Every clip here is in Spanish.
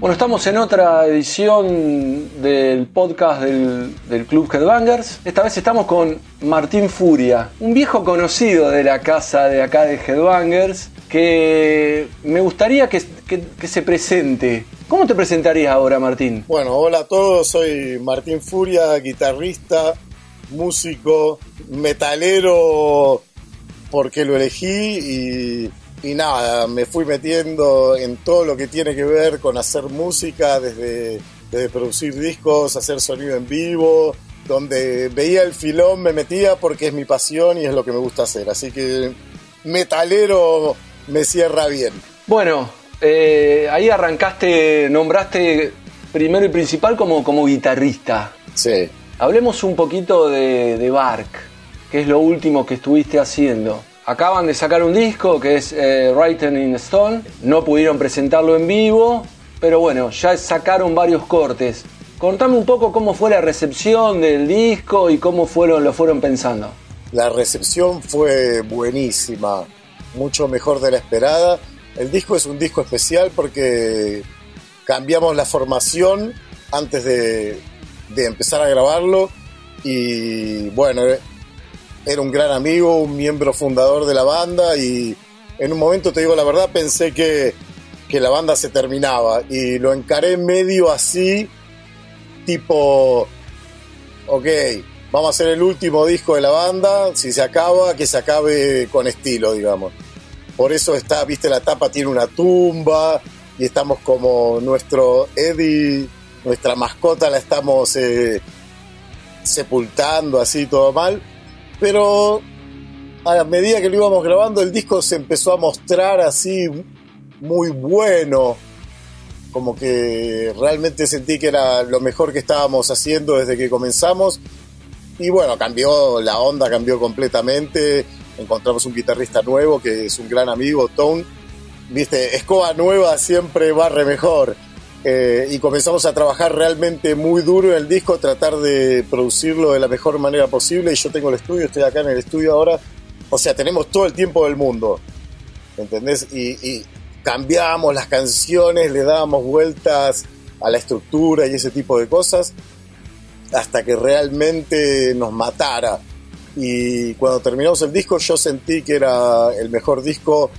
Bueno, estamos en otra edición del podcast del, Club Headbangers. Esta vez estamos con Martín Furia, un viejo conocido de la casa de acá de Headbangers, que me gustaría que, se presente. ¿Cómo te presentarías ahora, Martín? Bueno, hola a todos, soy Martín Furia, guitarrista, músico, metalero, porque lo elegí y, nada, me fui metiendo en todo lo que tiene que ver con hacer música, desde, desde producir discos, hacer sonido en vivo, donde veía el filón me metía porque es mi pasión y es lo que me gusta hacer. Así que metalero me cierra bien. Bueno, eh, ahí arrancaste, nombraste primero y principal como, como guitarrista. Sí. Hablemos un poquito de, Bark, que es lo último que estuviste haciendo. Acaban de sacar un disco que es eh, Written in Stone. No pudieron presentarlo en vivo, pero bueno, ya sacaron varios cortes. Contame un poco cómo fue la recepción del disco y cómo fueron, lo fueron pensando. La recepción fue buenísima, mucho mejor de la esperada. El disco es un disco especial porque cambiamos la formación antes de, de empezar a grabarlo y bueno, era un gran amigo, un miembro fundador de la banda y en un momento, te digo la verdad, pensé que, que la banda se terminaba y lo encaré medio así, tipo, ok, vamos a hacer el último disco de la banda, si se acaba, que se acabe con estilo, digamos. Por eso está, viste, la tapa tiene una tumba y estamos como nuestro Eddie nuestra mascota la estamos eh, sepultando así todo mal, pero a medida que lo íbamos grabando el disco se empezó a mostrar así muy bueno, como que realmente sentí que era lo mejor que estábamos haciendo desde que comenzamos. Y bueno, cambió la onda, cambió completamente, encontramos un guitarrista nuevo que es un gran amigo, Tone, viste, escoba nueva siempre barre mejor eh, y comenzamos a trabajar realmente muy duro en el disco, tratar de producirlo de la mejor manera posible. Y yo tengo el estudio, estoy acá en el estudio ahora. O sea, tenemos todo el tiempo del mundo. ¿Entendés? Y, cambiamos las canciones, le dábamos vueltas a la estructura y ese tipo de cosas hasta que realmente nos matara. Y cuando terminamos el disco yo sentí que era el mejor disco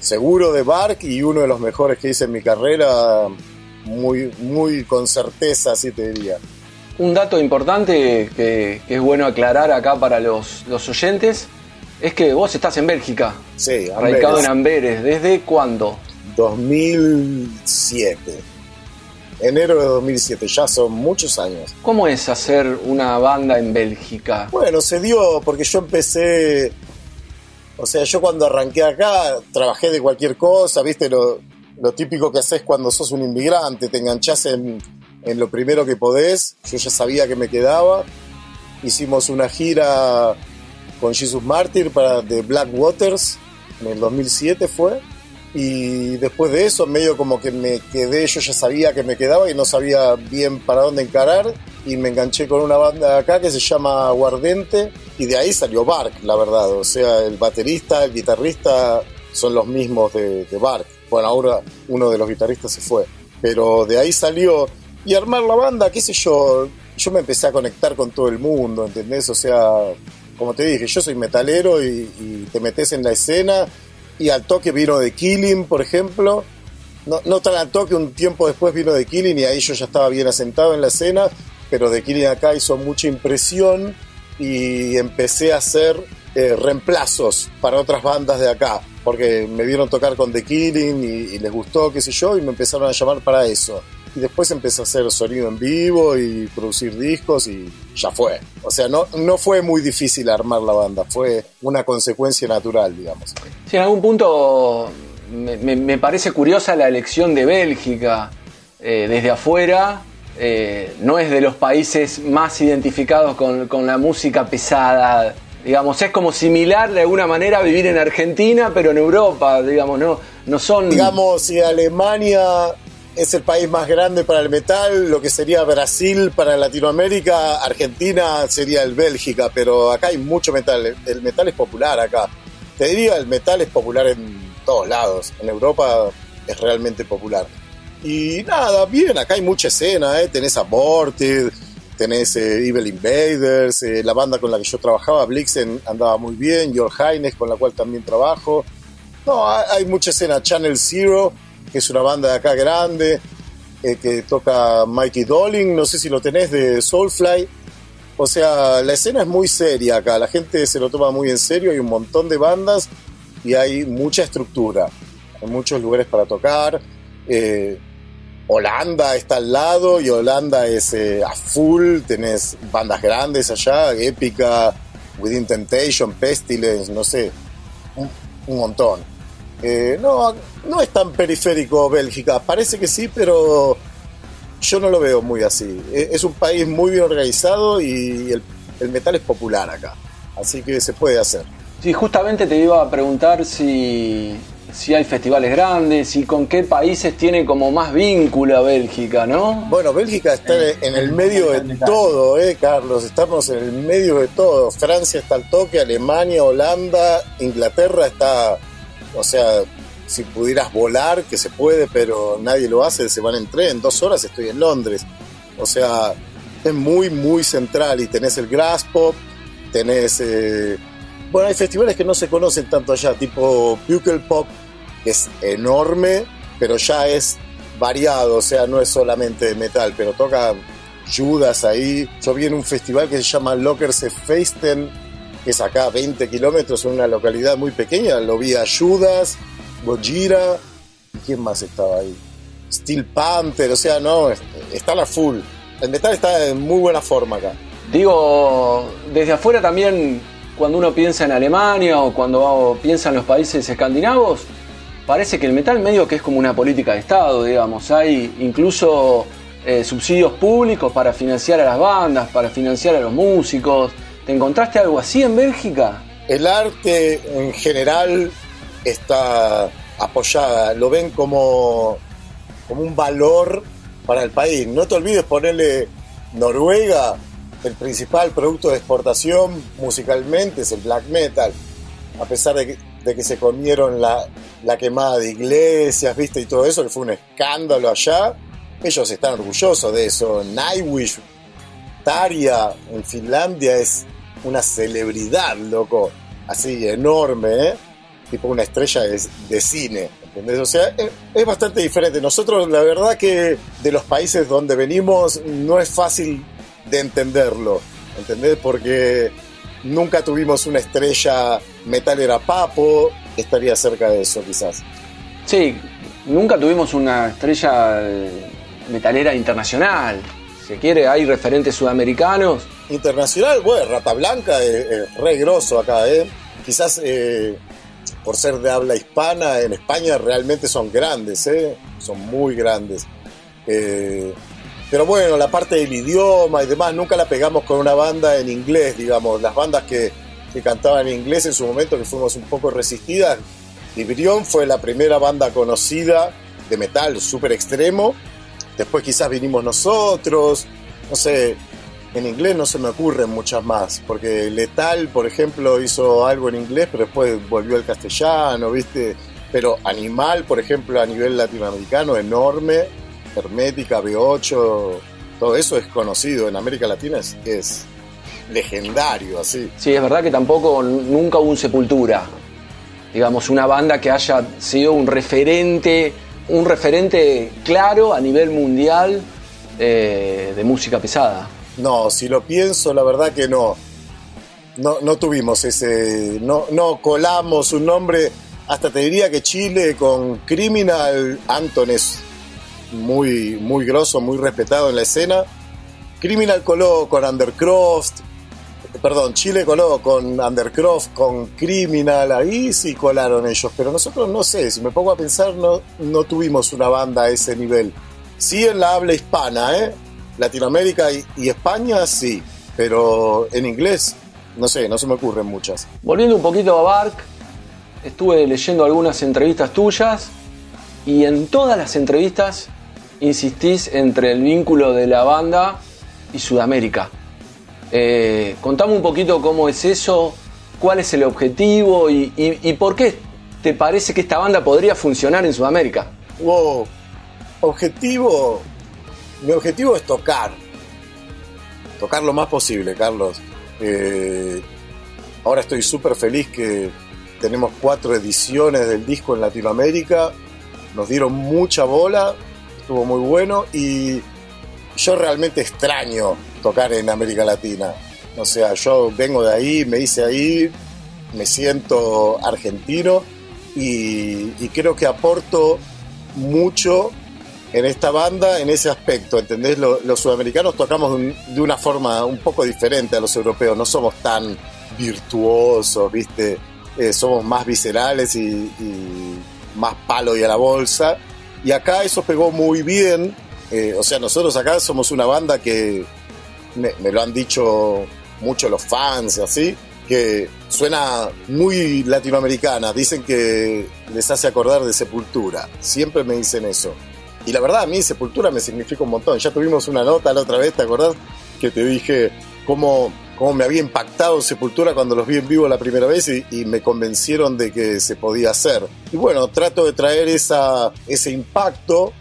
seguro de Bark y uno de los mejores que hice en mi carrera muy, muy con certeza, así te diría. Un dato importante que, es bueno aclarar acá para los, los, oyentes es que vos estás en Bélgica. Sí, radicado en Amberes. ¿Desde cuándo? 2007. Enero de 2007, ya son muchos años. ¿Cómo es hacer una banda en Bélgica? Bueno, se dio porque yo empecé o sea, yo cuando arranqué acá trabajé de cualquier cosa, viste, lo, lo típico que haces cuando sos un inmigrante, te enganchás en, lo primero que podés. Yo ya sabía que me quedaba. Hicimos una gira con Jesus Martyr para The Black Waters, en el 2007 fue. Y después de eso, medio como que me quedé, yo ya sabía que me quedaba y no sabía bien para dónde encarar. Y me enganché con una banda acá que se llama Aguardente. Y de ahí salió Bark, la verdad. O sea, el baterista, el guitarrista son los mismos de, de Bark. Bueno, ahora uno de los guitarristas se fue. Pero de ahí salió. Y armar la banda, qué sé yo. Yo me empecé a conectar con todo el mundo, ¿entendés? O sea, como te dije, yo soy metalero y, te metes en la escena. Y al toque vino de Killing, por ejemplo. No, no tan al toque, un tiempo después vino de Killing y ahí yo ya estaba bien asentado en la escena. Pero de Killing acá hizo mucha impresión y empecé a hacer eh, reemplazos para otras bandas de acá porque me vieron tocar con The Killing y, les gustó, qué sé yo, y me empezaron a llamar para eso. Y después empecé a hacer sonido en vivo y producir discos y ya fue. O sea, no, no fue muy difícil armar la banda, fue una consecuencia natural, digamos. Sí, en algún punto me, parece curiosa la elección de Bélgica eh, desde afuera. Eh, no es de los países más identificados con, con la música pesada Digamos, es como similar de alguna manera a vivir en Argentina, pero en Europa, digamos, no, no son... Digamos, si Alemania es el país más grande para el metal, lo que sería Brasil para Latinoamérica, Argentina sería el Bélgica, pero acá hay mucho metal, el metal es popular acá. Te diría, el metal es popular en todos lados, en Europa es realmente popular. Y nada, bien, acá hay mucha escena, ¿eh? tenés Aborted, tenés eh, Evil Invaders, eh, la banda con la que yo trabajaba, Blixen, andaba muy bien, Your Highness, con la cual también trabajo. No, hay, mucha escena, Channel Zero, que es una banda de acá grande, eh, que toca Mikey Dolling, no sé si lo tenés, de Soulfly. O sea, la escena es muy seria acá, la gente se lo toma muy en serio, hay un montón de bandas y hay mucha estructura, hay muchos lugares para tocar. Holanda está al lado y Holanda es eh, a full, tenés bandas grandes allá, Épica, Within Temptation, Pestilence, no sé, un, montón. Eh, no, no es tan periférico Bélgica, parece que sí, pero yo no lo veo muy así. E, es un país muy bien organizado y el, el metal es popular acá, así que se puede hacer. Sí, justamente te iba a preguntar si si hay festivales grandes y con qué países tiene como más vínculo a Bélgica, ¿no? Bueno, Bélgica está en el medio de todo, ¿eh, Carlos? Estamos en el medio de todo. Francia está al toque, Alemania, Holanda, Inglaterra está, o sea, si pudieras volar, que se puede, pero nadie lo hace, se van en tren, dos horas estoy en Londres. O sea, es muy, muy central y tenés el Grass Pop, tenés... Eh, bueno, hay festivales que no se conocen tanto allá, tipo Buckle Pop, que es enorme, pero ya es variado, o sea, no es solamente metal, pero toca Judas ahí. Yo vi en un festival que se llama Lockerse Feisten, que es acá a 20 kilómetros, en una localidad muy pequeña. Lo vi a Judas, Gojira, ¿y quién más estaba ahí? Steel Panther, o sea, no, está la full. El metal está en muy buena forma acá. Digo, desde afuera también cuando uno piensa en Alemania o cuando piensa en los países escandinavos, parece que el metal medio que es como una política de Estado, digamos. Hay incluso eh, subsidios públicos para financiar a las bandas, para financiar a los músicos. ¿Te encontraste algo así en Bélgica? El arte en general está apoyada, lo ven como, como un valor para el país. No te olvides ponerle Noruega el principal producto de exportación musicalmente es el black metal, a pesar de que, se comieron la, quemada de iglesias, viste, y todo eso, que fue un escándalo allá, ellos están orgullosos de eso. Nightwish, Taria en Finlandia es una celebridad, loco, así enorme, ¿eh? tipo una estrella de, cine. ¿entendés? O sea, es, bastante diferente. Nosotros, la verdad que de los países donde venimos, no es fácil de entenderlo, ¿entendés? Porque nunca tuvimos una estrella metalera papo, estaría cerca de eso quizás. Sí, nunca tuvimos una estrella eh, metalera internacional. Si quiere, hay referentes sudamericanos. Internacional, bueno, Rata Blanca es, re grosso acá, ¿eh? Quizás eh, por ser de habla hispana, en España realmente son grandes, ¿eh? Son muy grandes. Eh, pero bueno, la parte del idioma y demás, nunca la pegamos con una banda en inglés, digamos. Las bandas que, cantaban en inglés en su momento, que fuimos un poco resistidas. Librión fue la primera banda conocida de metal súper extremo. Después quizás vinimos nosotros. No sé, en inglés no se me ocurren muchas más, porque Letal, por ejemplo, hizo algo en inglés, pero después volvió al castellano, ¿viste? Pero Animal, por ejemplo, a nivel latinoamericano, enorme Hermética, B8, todo eso es conocido en América Latina, es, legendario así. Sí, es verdad que tampoco nunca hubo un Sepultura, digamos, una banda que haya sido un referente, un referente claro a nivel mundial eh, de música pesada. No, si lo pienso, la verdad que no. No, no tuvimos ese, no, no colamos un nombre, hasta te diría que Chile con Criminal Anton es muy, muy grosso, muy respetado en la escena. Criminal coló con Undercroft, perdón, Chile coló con Undercroft, con Criminal, ahí sí colaron ellos, pero nosotros no sé, si me pongo a pensar, no, no tuvimos una banda a ese nivel. Sí en la habla hispana, ¿eh? Latinoamérica y, España sí, pero en inglés, no sé, no se me ocurren muchas. Volviendo un poquito a Bark, estuve leyendo algunas entrevistas tuyas y en todas las entrevistas insistís entre el vínculo de la banda y Sudamérica. Eh, contame un poquito cómo es eso, cuál es el objetivo y, por qué te parece que esta banda podría funcionar en Sudamérica. Wow. objetivo, mi objetivo es tocar, tocar lo más posible, Carlos. Eh, ahora estoy súper feliz que tenemos cuatro ediciones del disco en Latinoamérica, nos dieron mucha bola, estuvo muy bueno y yo realmente extraño tocar en América Latina. O sea, yo vengo de ahí, me hice ahí, me siento argentino y, creo que aporto mucho en esta banda en ese aspecto, ¿entendés? Los, sudamericanos tocamos de, una forma un poco diferente a los europeos, no somos tan virtuosos, ¿viste? Eh, somos más viscerales y, más palo y a la bolsa. Y acá eso pegó muy bien, eh, o sea, nosotros acá somos una banda que me, lo han dicho mucho los fans, así, que suena muy latinoamericana. Dicen que les hace acordar de Sepultura. Siempre me dicen eso. Y la verdad, a mí Sepultura me significa un montón. Ya tuvimos una nota la otra vez, ¿te acordás? Que te dije cómo, cómo me había impactado Sepultura cuando los vi en vivo la primera vez y, me convencieron de que se podía hacer. Y bueno, trato de traer esa, ese impacto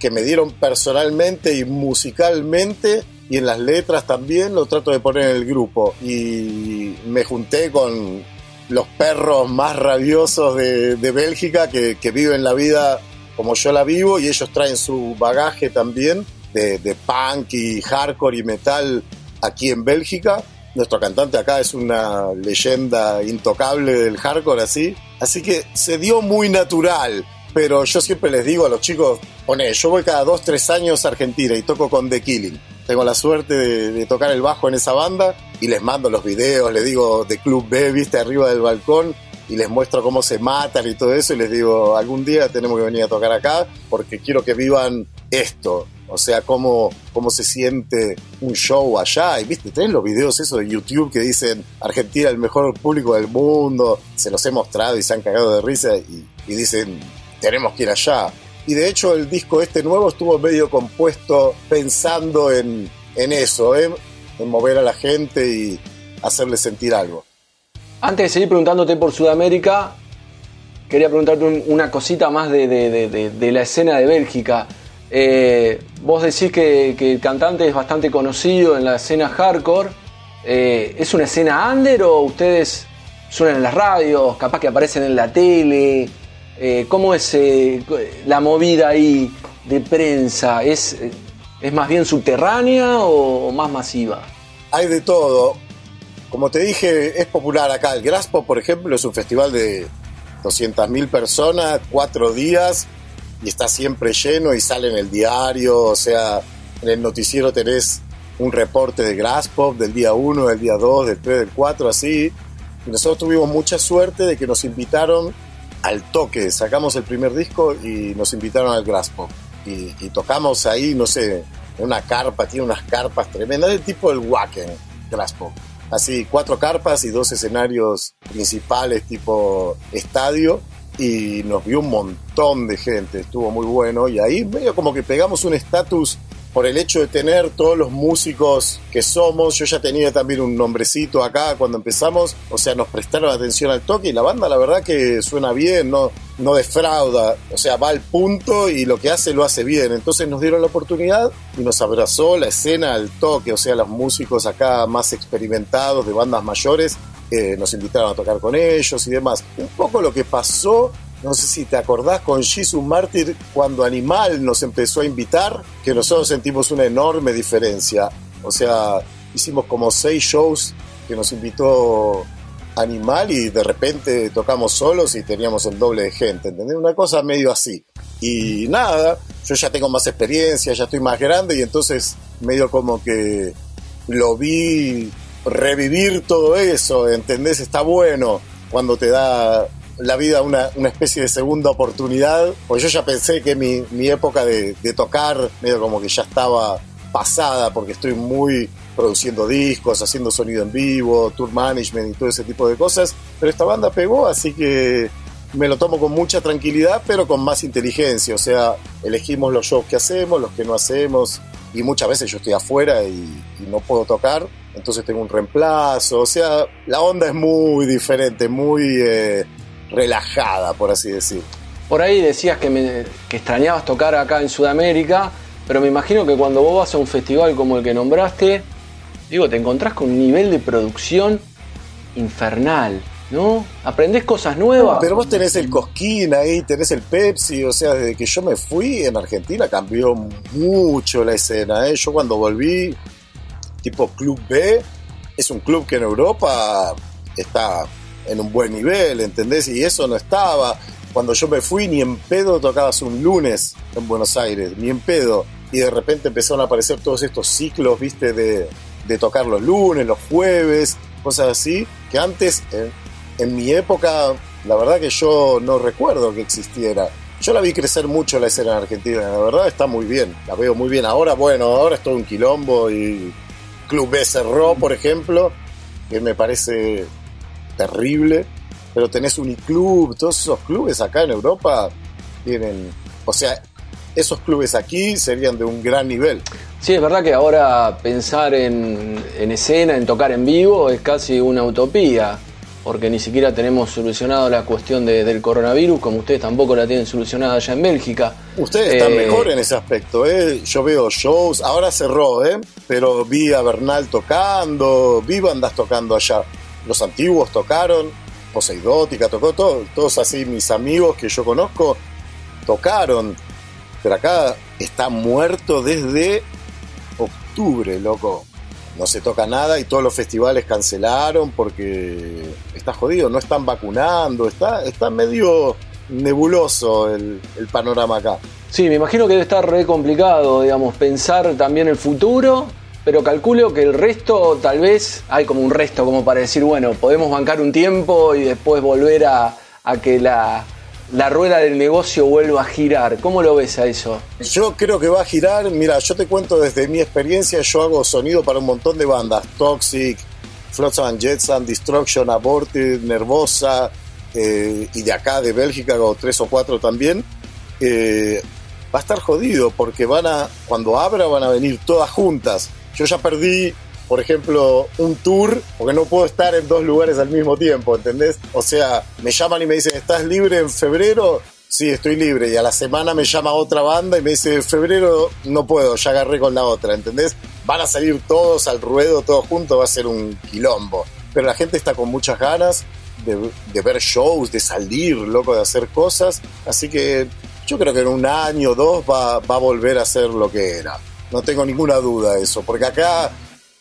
que me dieron personalmente y musicalmente y en las letras también lo trato de poner en el grupo. Y me junté con los perros más rabiosos de, Bélgica que, viven la vida como yo la vivo y ellos traen su bagaje también de, de punk y hardcore y metal aquí en Bélgica. Nuestro cantante acá es una leyenda intocable del hardcore así. Así que se dio muy natural. Pero yo siempre les digo a los chicos, pone, yo voy cada dos, tres años a Argentina y toco con The Killing tengo la suerte de, tocar el bajo en esa banda y les mando los videos, les digo de Club B, viste, arriba del balcón y les muestro cómo se matan y todo eso y les digo, algún día tenemos que venir a tocar acá porque quiero que vivan esto, o sea, cómo, cómo se siente un show allá. Y viste, tenés los videos esos de YouTube que dicen Argentina el mejor público del mundo, se los he mostrado y se han cagado de risa y, dicen, tenemos que ir allá. Y de hecho el disco este nuevo estuvo medio compuesto pensando en, eso, ¿eh? en mover a la gente y hacerle sentir algo. Antes de seguir preguntándote por Sudamérica, quería preguntarte una cosita más de, la escena de Bélgica. Eh, vos decís que, el cantante es bastante conocido en la escena hardcore. Eh, ¿Es una escena under o ustedes suenan en las radios, capaz que aparecen en la tele? Eh, ¿Cómo es la movida ahí de prensa? ¿Es, ¿Es más bien subterránea o más masiva? Hay de todo. Como te dije, es popular acá. El Graspo, por ejemplo, es un festival de 200.000 personas, cuatro días, y está siempre lleno y sale en el diario. O sea, en el noticiero tenés un reporte de Graspop del día 1, del día 2, del 3, del 4, así. Y nosotros tuvimos mucha suerte de que nos invitaron al toque. Sacamos el primer disco y nos invitaron al Graspo. Y, tocamos ahí, no sé, una carpa, tiene unas carpas tremendas, del tipo el Wacken, Graspo. Así, cuatro carpas y dos escenarios principales tipo estadio. Y nos vio un montón de gente, estuvo muy bueno. Y ahí medio como que pegamos un estatus por el hecho de tener todos los músicos que somos. Yo ya tenía también un nombrecito acá cuando empezamos, o sea, nos prestaron atención al toque y la banda la verdad que suena bien, no, no defrauda, o sea, va al punto y lo que hace lo hace bien. Entonces nos dieron la oportunidad y nos abrazó la escena al toque, o sea, los músicos acá más experimentados de bandas mayores. Eh, nos invitaron a tocar con ellos y demás. Un poco lo que pasó no sé si te acordás con Jesus Mártir cuando Animal nos empezó a invitar, que nosotros sentimos una enorme diferencia. O sea, hicimos como seis shows que nos invitó Animal y de repente tocamos solos y teníamos el doble de gente, ¿entendés? Una cosa medio así. Y nada, yo ya tengo más experiencia, ya estoy más grande y entonces medio como que lo vi revivir todo eso, ¿entendés? Está bueno cuando te da la vida una, una especie de segunda oportunidad, pues yo ya pensé que mi, mi época de, de, tocar, medio como que ya estaba pasada, porque estoy muy produciendo discos, haciendo sonido en vivo, tour management y todo ese tipo de cosas, pero esta banda pegó, así que me lo tomo con mucha tranquilidad, pero con más inteligencia, o sea, elegimos los shows que hacemos, los que no hacemos, y muchas veces yo estoy afuera y, no puedo tocar, entonces tengo un reemplazo, o sea, la onda es muy diferente, muy... Eh, relajada, por así decir. Por ahí decías que, me, que extrañabas tocar acá en Sudamérica, pero me imagino que cuando vos vas a un festival como el que nombraste, digo, te encontrás con un nivel de producción infernal, ¿no? Aprendés cosas nuevas. Pero vos tenés el Cosquín ahí, tenés el Pepsi, o sea, desde que yo me fui en Argentina cambió mucho la escena, ¿eh? Yo cuando volví, tipo Club B, es un club que en Europa está en un buen nivel, ¿entendés? Y eso no estaba. Cuando yo me fui, ni en pedo tocabas un lunes en Buenos Aires, ni en pedo. Y de repente empezaron a aparecer todos estos ciclos, viste, de, de tocar los lunes, los jueves, cosas así, que antes, en, mi época, la verdad que yo no recuerdo que existiera. Yo la vi crecer mucho la escena en Argentina, la verdad está muy bien, la veo muy bien. Ahora, bueno, ahora es todo un quilombo y Club B cerró, por ejemplo, que me parece terrible, pero tenés Uniclub, todos esos clubes acá en Europa tienen, o sea, esos clubes aquí serían de un gran nivel. Sí, es verdad que ahora pensar en, escena, en tocar en vivo, es casi una utopía, porque ni siquiera tenemos solucionado la cuestión del coronavirus, como ustedes tampoco la tienen solucionada allá en Bélgica. Ustedes están eh, mejor en ese aspecto, ¿eh? Yo veo shows, ahora cerró, ¿eh? Pero vi a Bernal tocando, vi bandas tocando allá. Los antiguos tocaron, Poseidótica tocó, todo, todos así mis amigos que yo conozco tocaron pero acá está muerto desde octubre, loco. No se toca nada y todos los festivales cancelaron porque está jodido, no están vacunando, está, está medio nebuloso el, panorama acá. Sí, me imagino que debe estar re complicado, digamos, pensar también el futuro, pero calculo que el resto tal vez hay como un resto como para decir, bueno, podemos bancar un tiempo y después volver a que la, la rueda del negocio vuelva a girar. ¿Cómo lo ves a eso? Yo creo que va a girar. Mira, yo te cuento desde mi experiencia, yo hago sonido para un montón de bandas. Toxic, Flotsam Jetson, Destruction, Aborted, Nervosa, eh, y de acá, de Bélgica, hago tres o cuatro también. Eh, va a estar jodido porque van a, cuando abra van a venir todas juntas. Yo ya perdí por ejemplo, un tour, porque no puedo estar en dos lugares al mismo tiempo, ¿entendés? O sea, me llaman y me dicen, ¿estás libre en febrero? Sí, estoy libre. Y a la semana me llama otra banda y me dice, en febrero no puedo, ya agarré con la otra, ¿entendés? Van a salir todos al ruedo, todos juntos, va a ser un quilombo. Pero la gente está con muchas ganas de, ver shows, de salir, loco, de hacer cosas. Así que yo creo que en un año o dos va, va a volver a ser lo que era. No tengo ninguna duda de eso, porque acá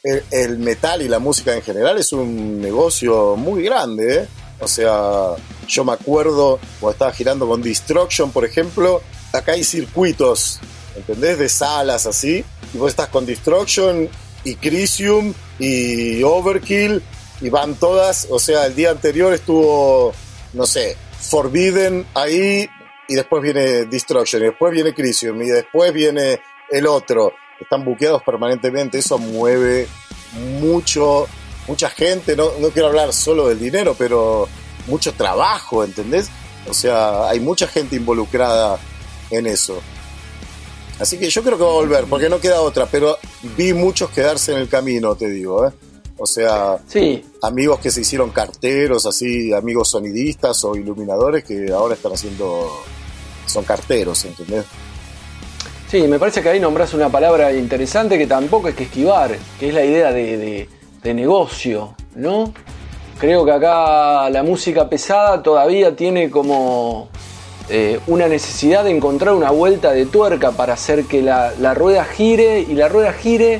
el, metal y la música en general es un negocio muy grande, ¿eh? O sea, yo me acuerdo cuando estaba girando con Destruction, por ejemplo, acá hay circuitos, ¿entendés? De salas así, y vos estás con Destruction y Crisium y Overkill, y van todas, o sea, el día anterior estuvo, no sé, Forbidden ahí, y después viene Destruction, y después viene Crisium, y después viene el otro están buqueados permanentemente, eso mueve mucho, mucha gente, no, no quiero hablar solo del dinero, pero mucho trabajo, ¿entendés? O sea, hay mucha gente involucrada en eso. Así que yo creo que va a volver, porque no queda otra, pero vi muchos quedarse en el camino, te digo, ¿eh? O sea, sí. amigos que se hicieron carteros, así, amigos sonidistas o iluminadores que ahora están haciendo, son carteros, ¿entendés? Sí, me parece que ahí nombras una palabra interesante que tampoco es que esquivar, que es la idea de, negocio, ¿no? Creo que acá la música pesada todavía tiene como eh, una necesidad de encontrar una vuelta de tuerca para hacer que la, la, rueda gire y la rueda gire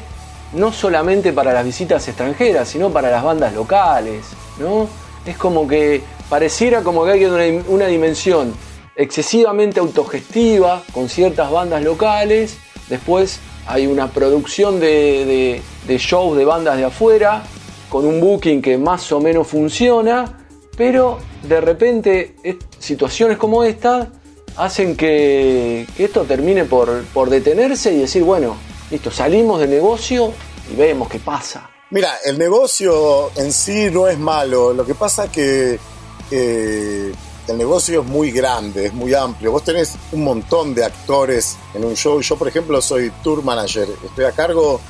no solamente para las visitas extranjeras, sino para las bandas locales, ¿no? Es como que pareciera como que hay una, una dimensión excesivamente autogestiva con ciertas bandas locales. Después hay una producción de, shows de bandas de afuera con un booking que más o menos funciona, pero de repente situaciones como esta hacen que, esto termine por, detenerse y decir, bueno, listo, salimos del negocio y vemos qué pasa. Mira, el negocio en sí no es malo, lo que pasa que eh, el negocio es muy grande, es muy amplio. Vos tenés un montón de actores en un show. Yo, por ejemplo, soy tour manager. Estoy a cargo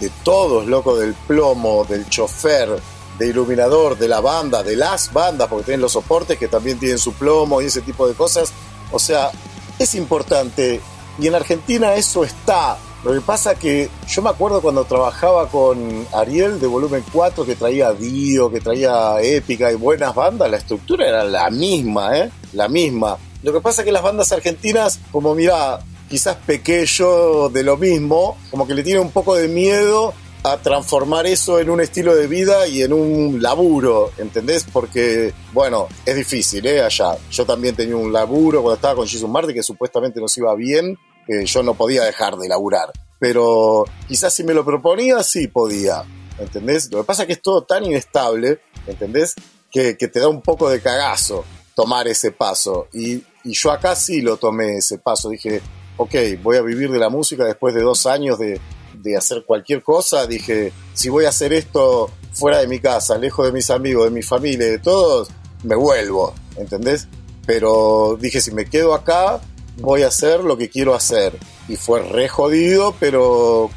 de todos, loco, del plomo, del chofer, de iluminador de la banda, de las bandas, porque tienen los soportes que también tienen su plomo y ese tipo de cosas. O sea, es importante. Y en Argentina eso está. Lo que pasa que yo me acuerdo cuando trabajaba con Ariel de Volumen 4, que traía Dio, que traía Épica y buenas bandas, la estructura era la misma, ¿eh? La misma. Lo que pasa que las bandas argentinas, como mira, quizás pequé yo de lo mismo, como que le tiene un poco de miedo a transformar eso en un estilo de vida y en un laburo, ¿entendés? Porque, bueno, es difícil, ¿eh? Allá. Yo también tenía un laburo cuando estaba con Jesus Martin que supuestamente nos iba bien, yo no podía dejar de laburar. Pero quizás si me lo proponía, sí podía, ¿entendés? Lo que pasa es que es todo tan inestable, ¿entendés? Que, te da un poco de cagazo tomar ese paso. Y, y yo acá sí lo tomé ese paso. Dije, ok, voy a vivir de la música después de dos años de, de hacer cualquier cosa, dije, si voy a hacer esto fuera de mi casa, lejos de mis amigos, de mi familia, de todos, me vuelvo, ¿entendés? Pero dije, si me quedo acá, voy a hacer lo que quiero hacer. Y fue re jodido, pero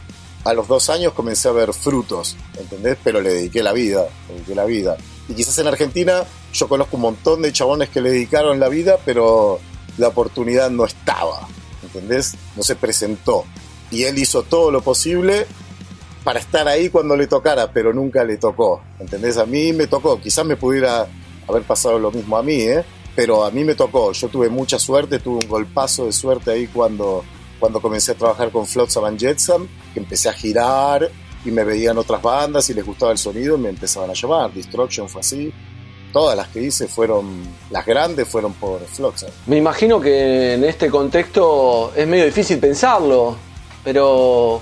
a los dos años comencé a ver frutos, ¿entendés? Pero le dediqué la vida, le dediqué la vida. Y quizás en Argentina yo conozco un montón de chabones que le dedicaron la vida, pero la oportunidad no estaba, ¿entendés? No se presentó y él hizo todo lo posible para estar ahí cuando le tocara, pero nunca le tocó. ¿Entendés? A mí me tocó. Quizás me pudiera haber pasado lo mismo a mí, ¿eh? Pero a mí me tocó. Yo tuve mucha suerte, tuve un golpazo de suerte ahí cuando, cuando comencé a trabajar con Flotsam and Jetsam, que empecé a girar y me veían otras bandas y les gustaba el sonido y me empezaban a llamar. Destruction fue así. Todas las que hice fueron, las grandes fueron por Flotsam. Me imagino que en este contexto es medio difícil pensarlo pero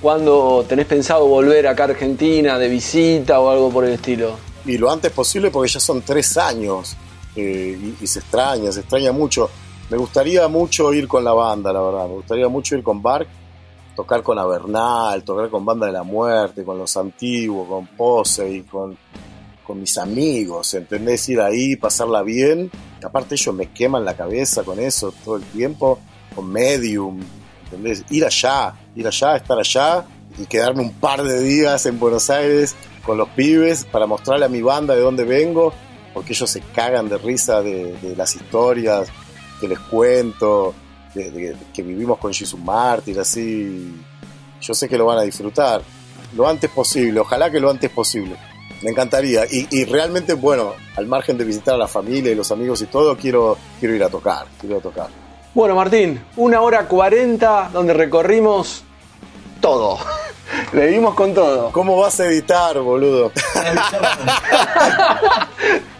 ¿cuándo tenés pensado volver acá a Argentina de visita o algo por el estilo? Y lo antes posible porque ya son tres años eh, y, se extraña, se extraña mucho. Me gustaría mucho ir con la banda, la verdad. Me gustaría mucho ir con Bark, tocar con Avernal, tocar con Banda de la Muerte, con los antiguos, con Pose y con, con mis amigos, ¿entendés? Ir ahí, pasarla bien. Aparte ellos me queman la cabeza con eso todo el tiempo, con Medium, Ir allá, ir allá, estar allá y quedarme un par de días en Buenos Aires con los pibes para mostrarle a mi banda de dónde vengo, porque ellos se cagan de risa de, las historias que les cuento, de, que vivimos con Jesus Mártir, así. Yo sé que lo van a disfrutar lo antes posible, ojalá que lo antes posible. Me encantaría. Y, y, realmente, bueno, al margen de visitar a la familia y los amigos y todo, quiero, quiero ir a tocar, quiero ir a tocar. Bueno, Martín, una hora cuarenta donde recorrimos todo. Le dimos con todo. ¿Cómo vas a editar, boludo?